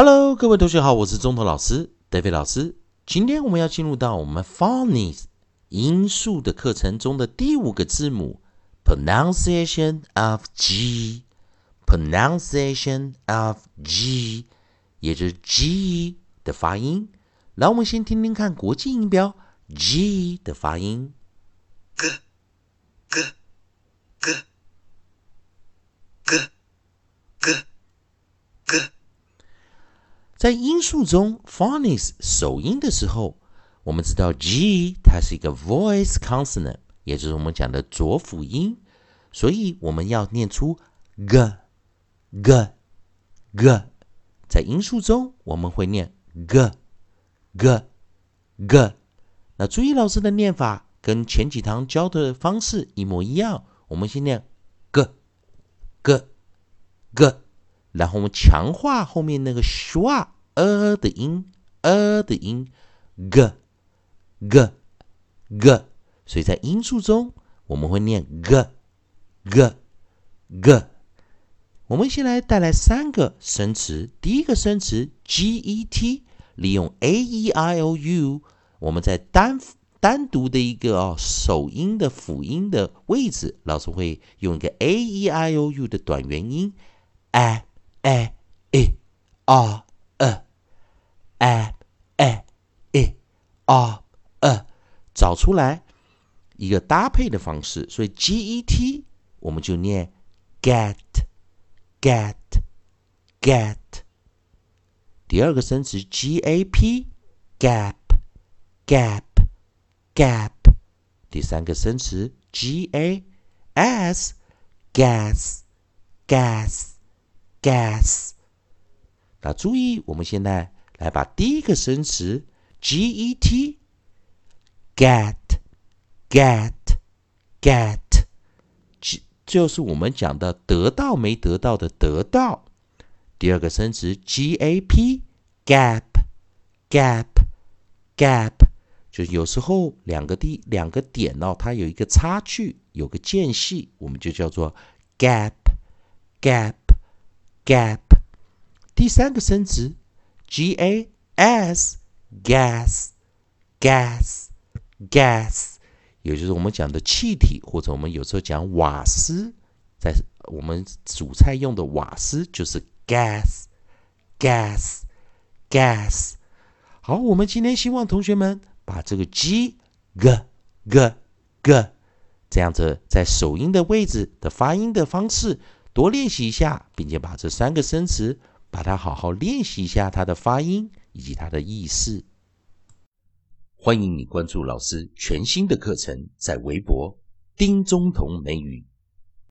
Hello，各位同学好，我是中头老师 David 老师。今天我们要进入到我们 Phonics 音素的课程中的第五个字母 Pronunciation of G，Pronunciation of G，也就是 G 的发音。来，我们先听听看国际音标 G 的发音。g g g g g g 在音素中，phonics 首音的时候，我们知道 G 它是一个 voice consonant，也就是我们讲的浊辅音，所以我们要念出 g g g。在音素中，我们会念 g g g。那注意老师的念法，跟前几堂教的方式一模一样。我们先念 g g g。然后我们强化后面那个 schwa 呃的音，呃的音，g g g，所以在音素中我们会念 g g g。我们先来带来三个生词，第一个生词 get，利用 a e i o u，我们在单单独的一个哦首音的辅音的位置，老师会用一个 a e i o u 的短元音 a。a e r e a a e r e 找出来一个搭配的方式，所以 g e t 我们就念 get get get。第二个生词 g a p gap gap gap。第三个生词 g a s gas gas。gas，那注意，我们现在来把第一个生词 get，get，get，get，就就是我们讲的得到没得到的得到。第二个生词 gap，gap，gap，gap，就有时候两个地两个点哦，它有一个差距，有个间隙，我们就叫做 gap，gap。gap，第三个生词 g a s gas gas gas，也就是我们讲的气体，或者我们有时候讲瓦斯，在我们煮菜用的瓦斯就是 gas gas gas。好，我们今天希望同学们把这个 g g g g 这样子在首音的位置的发音的方式。多练习一下，并且把这三个生词，把它好好练习一下它的发音以及它的意思。欢迎你关注老师全新的课程，在微博丁中同美语。